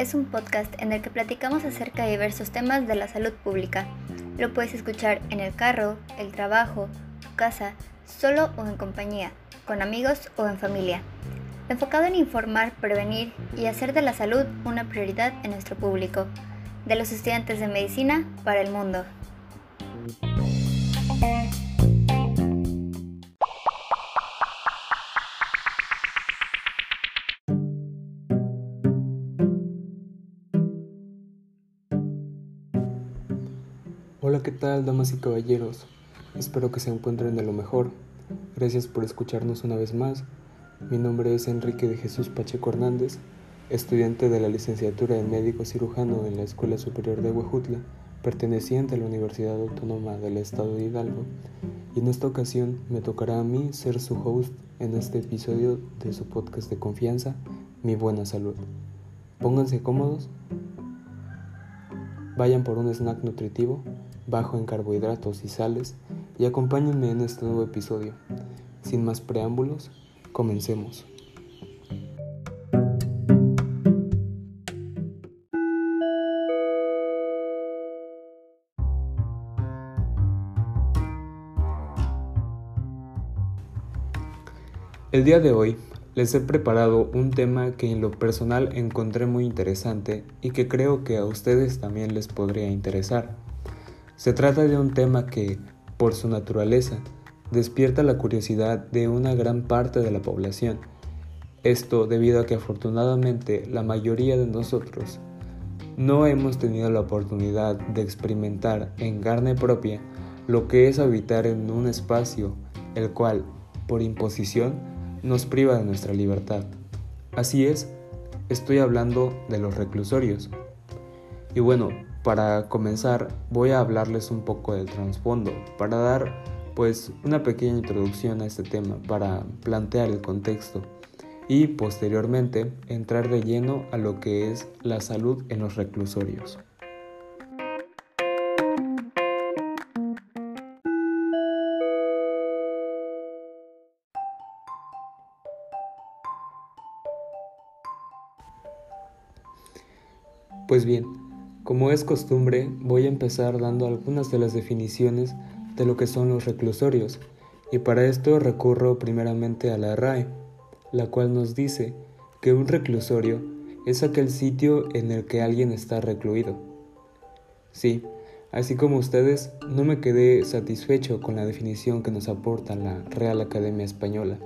Es un podcast en el que platicamos acerca de diversos temas de la salud pública. Lo puedes escuchar en el carro, el trabajo, tu casa, solo o en compañía, con amigos o en familia. Enfocado en informar, prevenir y hacer de la salud una prioridad en nuestro público, de los estudiantes de medicina para el mundo. ¿Qué tal, damas y caballeros? Espero que se encuentren de lo mejor. Gracias por escucharnos una vez más. Mi nombre es Enrique de Jesús Pacheco Hernández, estudiante de la licenciatura en médico cirujano en la Escuela Superior de Huejutla, perteneciente a la Universidad Autónoma del Estado de Hidalgo. Y en esta ocasión me tocará a mí ser su host en este episodio de su podcast de confianza, Mi Buena Salud. Pónganse cómodos, vayan por un snack nutritivo bajo en carbohidratos y sales y acompáñenme en este nuevo episodio. Sin más preámbulos, comencemos. El día de hoy les he preparado un tema que en lo personal encontré muy interesante y que creo que a ustedes también les podría interesar. Se trata de un tema que, por su naturaleza, despierta la curiosidad de una gran parte de la población. Esto debido a que afortunadamente la mayoría de nosotros no hemos tenido la oportunidad de experimentar en carne propia lo que es habitar en un espacio el cual, por imposición, nos priva de nuestra libertad. Así es, estoy hablando de los reclusorios. Y bueno, para comenzar, voy a hablarles un poco del trasfondo, para dar pues una pequeña introducción a este tema, para plantear el contexto y posteriormente entrar de lleno a lo que es la salud en los reclusorios. Pues bien, como es costumbre, voy a empezar dando algunas de las definiciones de lo que son los reclusorios, y para esto recurro primeramente a la RAE, la cual nos dice que un reclusorio es aquel sitio en el que alguien está recluido. Sí, así como ustedes, no me quedé satisfecho con la definición que nos aporta la Real Academia Española,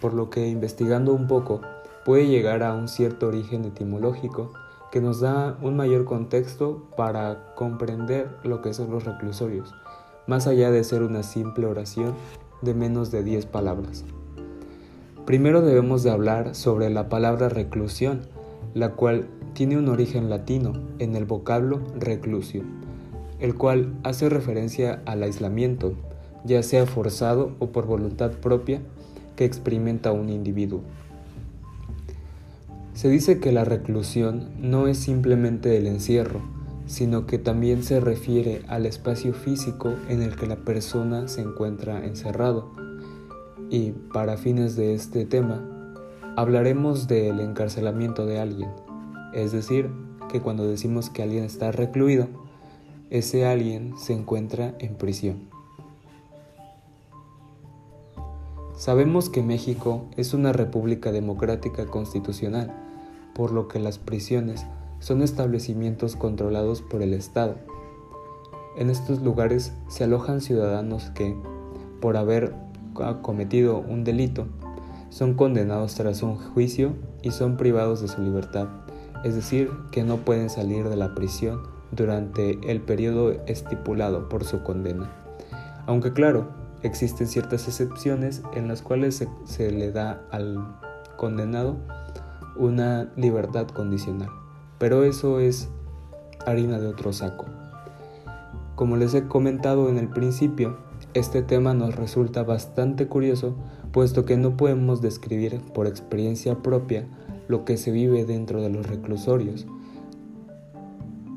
por lo que investigando un poco puede llegar a un cierto origen etimológico que nos da un mayor contexto para comprender lo que son los reclusorios, más allá de ser una simple oración de menos de 10 palabras. Primero debemos de hablar sobre la palabra reclusión, la cual tiene un origen latino en el vocablo reclusio, el cual hace referencia al aislamiento, ya sea forzado o por voluntad propia, que experimenta un individuo. Se dice que la reclusión no es simplemente el encierro, sino que también se refiere al espacio físico en el que la persona se encuentra encerrado. Y para fines de este tema, hablaremos del encarcelamiento de alguien, es decir, que cuando decimos que alguien está recluido, ese alguien se encuentra en prisión. Sabemos que México es una república democrática constitucional, por lo que las prisiones son establecimientos controlados por el Estado. En estos lugares se alojan ciudadanos que, por haber cometido un delito, son condenados tras un juicio y son privados de su libertad, es decir, que no pueden salir de la prisión durante el periodo estipulado por su condena. Aunque claro, Existen ciertas excepciones en las cuales se, le da al condenado una libertad condicional, pero eso es harina de otro saco. Como les he comentado en el principio, este tema nos resulta bastante curioso, puesto que no podemos describir por experiencia propia lo que se vive dentro de los reclusorios.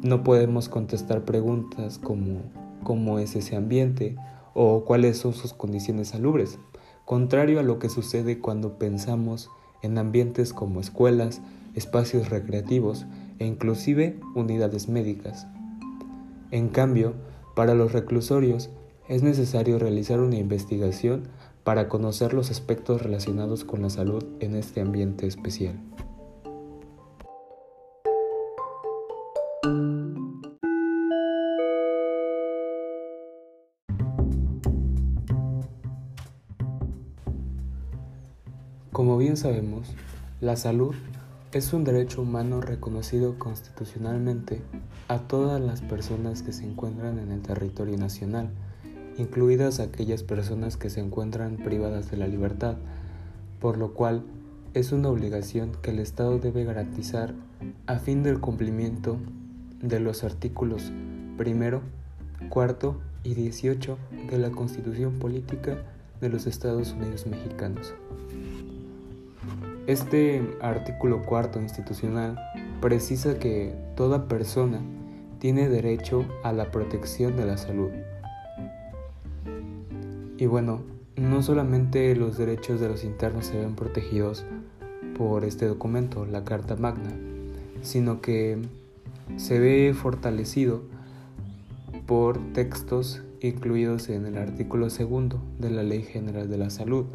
No podemos contestar preguntas como cómo es ese ambiente o cuáles son sus condiciones salubres, contrario a lo que sucede cuando pensamos en ambientes como escuelas, espacios recreativos e inclusive unidades médicas. En cambio, para los reclusorios es necesario realizar una investigación para conocer los aspectos relacionados con la salud en este ambiente especial. Sabemos, la salud es un derecho humano reconocido constitucionalmente a todas las personas que se encuentran en el territorio nacional, incluidas aquellas personas que se encuentran privadas de la libertad, por lo cual es una obligación que el Estado debe garantizar a fin del cumplimiento de los artículos primero, cuarto y 18 de la Constitución Política de los Estados Unidos Mexicanos. Este artículo cuarto institucional precisa que toda persona tiene derecho a la protección de la salud. Y bueno, no solamente los derechos de los internos se ven protegidos por este documento, la Carta Magna, sino que se ve fortalecido por textos incluidos en el artículo segundo de la Ley General de la Salud,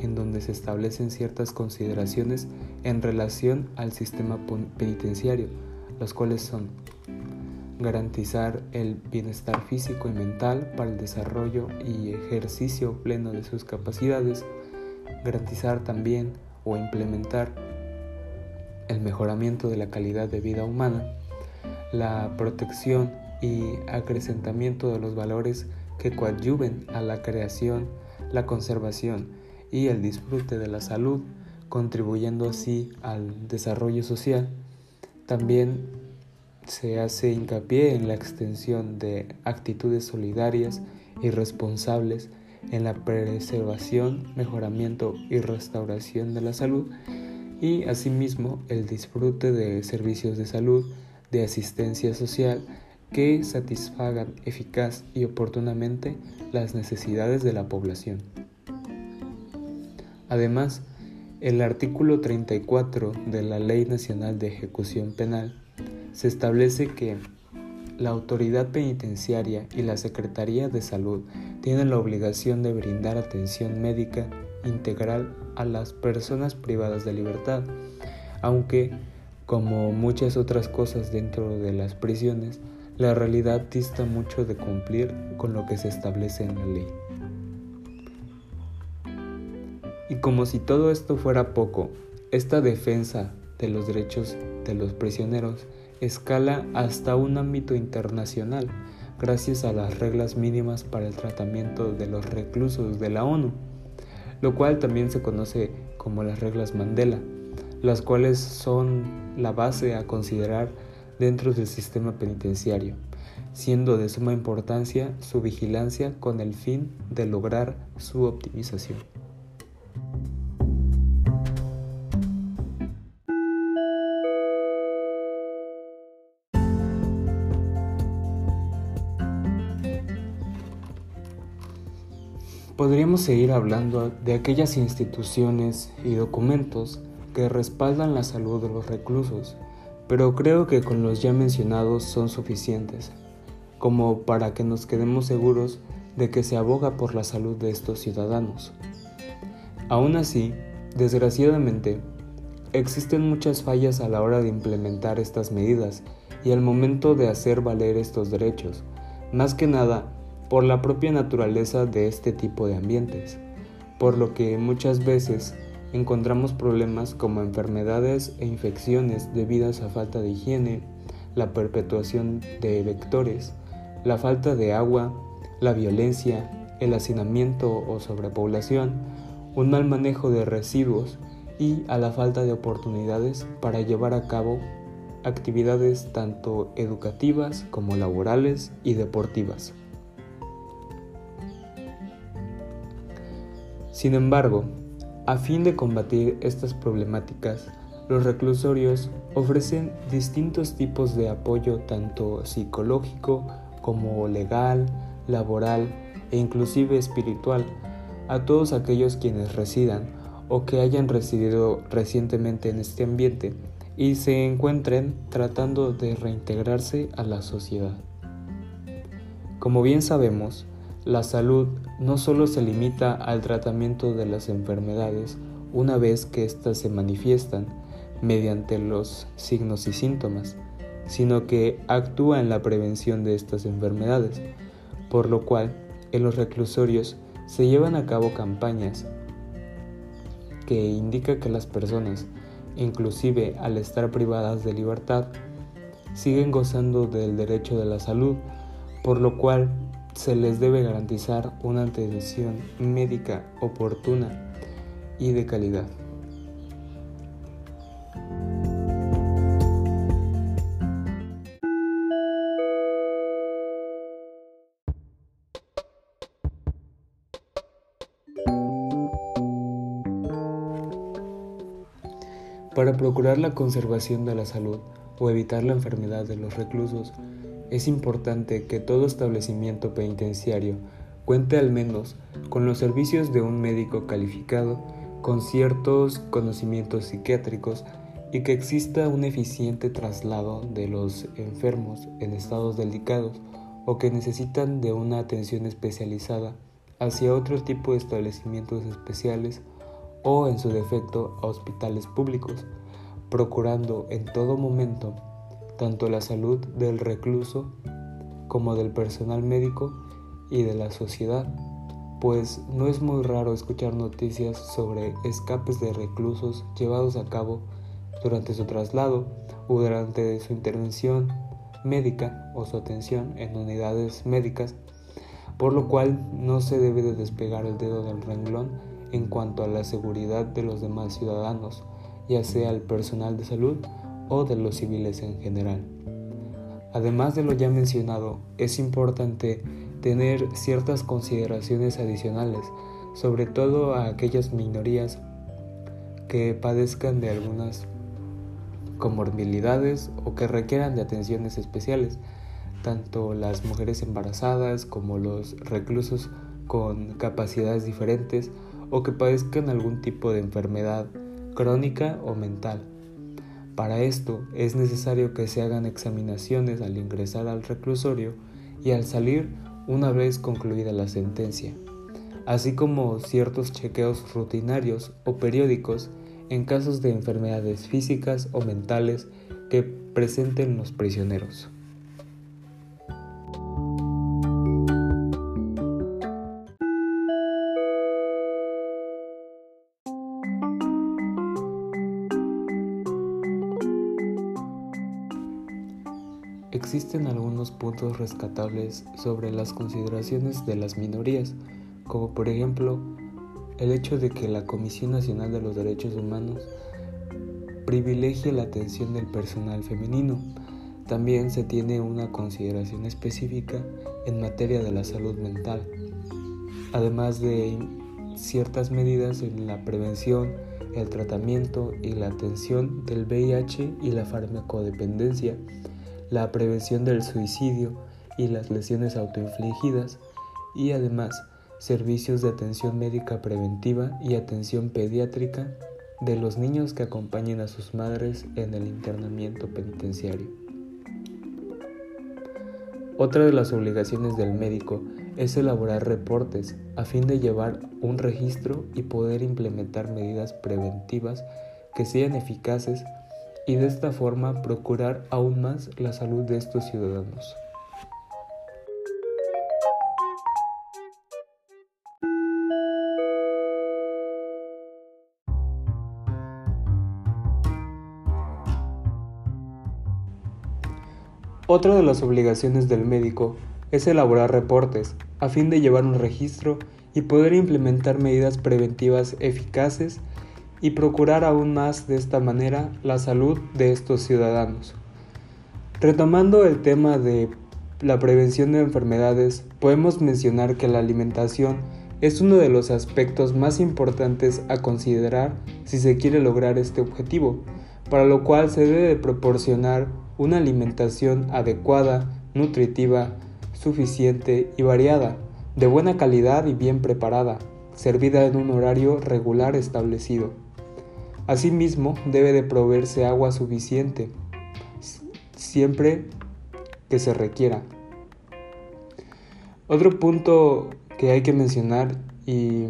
en donde se establecen ciertas consideraciones en relación al sistema penitenciario, los cuales son garantizar el bienestar físico y mental para el desarrollo y ejercicio pleno de sus capacidades, garantizar también o implementar el mejoramiento de la calidad de vida humana, la protección y acrecentamiento de los valores que coadyuven a la creación, la conservación y el disfrute de la salud, contribuyendo así al desarrollo social. También se hace hincapié en la extensión de actitudes solidarias y responsables en la preservación, mejoramiento y restauración de la salud y asimismo el disfrute de servicios de salud, de asistencia social que satisfagan eficaz y oportunamente las necesidades de la población. Además, el artículo 34 de la Ley Nacional de Ejecución Penal se establece que la autoridad penitenciaria y la Secretaría de Salud tienen la obligación de brindar atención médica integral a las personas privadas de libertad, aunque, como muchas otras cosas dentro de las prisiones, la realidad dista mucho de cumplir con lo que se establece en la ley. Y como si todo esto fuera poco, esta defensa de los derechos de los prisioneros escala hasta un ámbito internacional gracias a las reglas mínimas para el tratamiento de los reclusos de la ONU, lo cual también se conoce como las reglas Mandela, las cuales son la base a considerar dentro del sistema penitenciario, siendo de suma importancia su vigilancia con el fin de lograr su optimización. Podríamos seguir hablando de aquellas instituciones y documentos que respaldan la salud de los reclusos, pero creo que con los ya mencionados son suficientes, como para que nos quedemos seguros de que se aboga por la salud de estos ciudadanos. Aún así, desgraciadamente, existen muchas fallas a la hora de implementar estas medidas y al momento de hacer valer estos derechos, más que nada por la propia naturaleza de este tipo de ambientes, por lo que muchas veces encontramos problemas como enfermedades e infecciones debidas a falta de higiene, la perpetuación de vectores, la falta de agua, la violencia, el hacinamiento o sobrepoblación, un mal manejo de residuos y a la falta de oportunidades para llevar a cabo actividades tanto educativas como laborales y deportivas. Sin embargo, a fin de combatir estas problemáticas, los reclusorios ofrecen distintos tipos de apoyo tanto psicológico como legal, laboral e inclusive espiritual a todos aquellos quienes residan o que hayan residido recientemente en este ambiente y se encuentren tratando de reintegrarse a la sociedad. Como bien sabemos, la salud no solo se limita al tratamiento de las enfermedades una vez que éstas se manifiestan mediante los signos y síntomas, sino que actúa en la prevención de estas enfermedades, por lo cual en los reclusorios se llevan a cabo campañas que indica que las personas, inclusive al estar privadas de libertad, siguen gozando del derecho de la salud, por lo cual se les debe garantizar una atención médica oportuna y de calidad. Para procurar la conservación de la salud o evitar la enfermedad de los reclusos, es importante que todo establecimiento penitenciario cuente al menos con los servicios de un médico calificado con ciertos conocimientos psiquiátricos y que exista un eficiente traslado de los enfermos en estados delicados o que necesitan de una atención especializada hacia otro tipo de establecimientos especiales o en su defecto a hospitales públicos, procurando en todo momento tanto la salud del recluso como del personal médico y de la sociedad, pues no es muy raro escuchar noticias sobre escapes de reclusos llevados a cabo durante su traslado o durante su intervención médica o su atención en unidades médicas, por lo cual no se debe de despegar el dedo del renglón en cuanto a la seguridad de los demás ciudadanos, ya sea el personal de salud o de los civiles en general. Además de lo ya mencionado, es importante tener ciertas consideraciones adicionales, sobre todo a aquellas minorías que padezcan de algunas comorbilidades o que requieran de atenciones especiales, tanto las mujeres embarazadas como los reclusos con capacidades diferentes o que padezcan algún tipo de enfermedad crónica o mental. Para esto es necesario que se hagan examinaciones al ingresar al reclusorio y al salir una vez concluida la sentencia, así como ciertos chequeos rutinarios o periódicos en casos de enfermedades físicas o mentales que presenten los prisioneros. Existen algunos puntos rescatables sobre las consideraciones de las minorías, como por ejemplo el hecho de que la Comisión Nacional de los Derechos Humanos privilegie la atención del personal femenino. También se tiene una consideración específica en materia de la salud mental, además de ciertas medidas en la prevención, el tratamiento y la atención del VIH y la farmacodependencia la prevención del suicidio y las lesiones autoinfligidas y además servicios de atención médica preventiva y atención pediátrica de los niños que acompañen a sus madres en el internamiento penitenciario. Otra de las obligaciones del médico es elaborar reportes a fin de llevar un registro y poder implementar medidas preventivas que sean eficaces y de esta forma procurar aún más la salud de estos ciudadanos. Otra de las obligaciones del médico es elaborar reportes a fin de llevar un registro y poder implementar medidas preventivas eficaces y procurar aún más de esta manera la salud de estos ciudadanos. Retomando el tema de la prevención de enfermedades, podemos mencionar que la alimentación es uno de los aspectos más importantes a considerar si se quiere lograr este objetivo, para lo cual se debe proporcionar una alimentación adecuada, nutritiva, suficiente y variada, de buena calidad y bien preparada, servida en un horario regular establecido. Asimismo, debe de proveerse agua suficiente siempre que se requiera. Otro punto que hay que mencionar y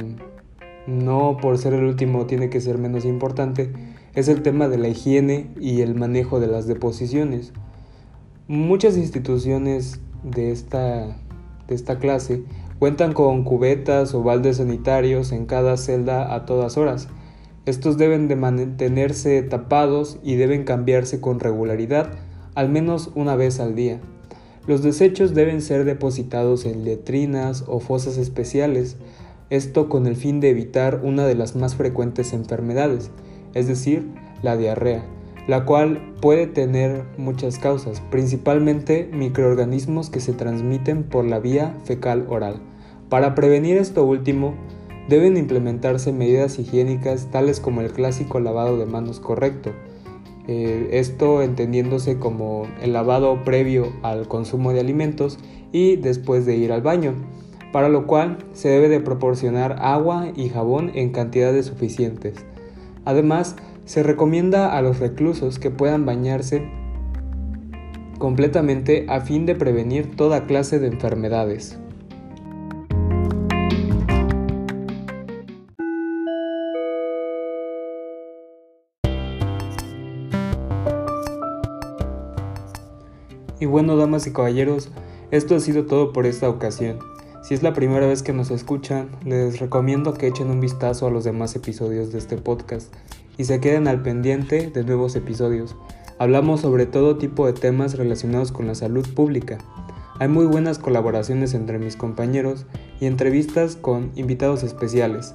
no por ser el último tiene que ser menos importante es el tema de la higiene y el manejo de las deposiciones. Muchas instituciones de esta, de esta clase cuentan con cubetas o baldes sanitarios en cada celda a todas horas. Estos deben de mantenerse tapados y deben cambiarse con regularidad, al menos una vez al día. Los desechos deben ser depositados en letrinas o fosas especiales, esto con el fin de evitar una de las más frecuentes enfermedades, es decir, la diarrea, la cual puede tener muchas causas, principalmente microorganismos que se transmiten por la vía fecal oral. Para prevenir esto último, deben implementarse medidas higiénicas tales como el clásico lavado de manos correcto, eh, esto entendiéndose como el lavado previo al consumo de alimentos y después de ir al baño, para lo cual se debe de proporcionar agua y jabón en cantidades suficientes. Además, se recomienda a los reclusos que puedan bañarse completamente a fin de prevenir toda clase de enfermedades. Bueno, damas y caballeros, esto ha sido todo por esta ocasión. Si es la primera vez que nos escuchan, les recomiendo que echen un vistazo a los demás episodios de este podcast y se queden al pendiente de nuevos episodios. Hablamos sobre todo tipo de temas relacionados con la salud pública. Hay muy buenas colaboraciones entre mis compañeros y entrevistas con invitados especiales.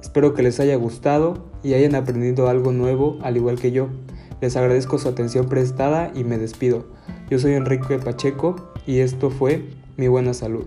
Espero que les haya gustado y hayan aprendido algo nuevo al igual que yo. Les agradezco su atención prestada y me despido. Yo soy Enrique Pacheco y esto fue Mi Buena Salud.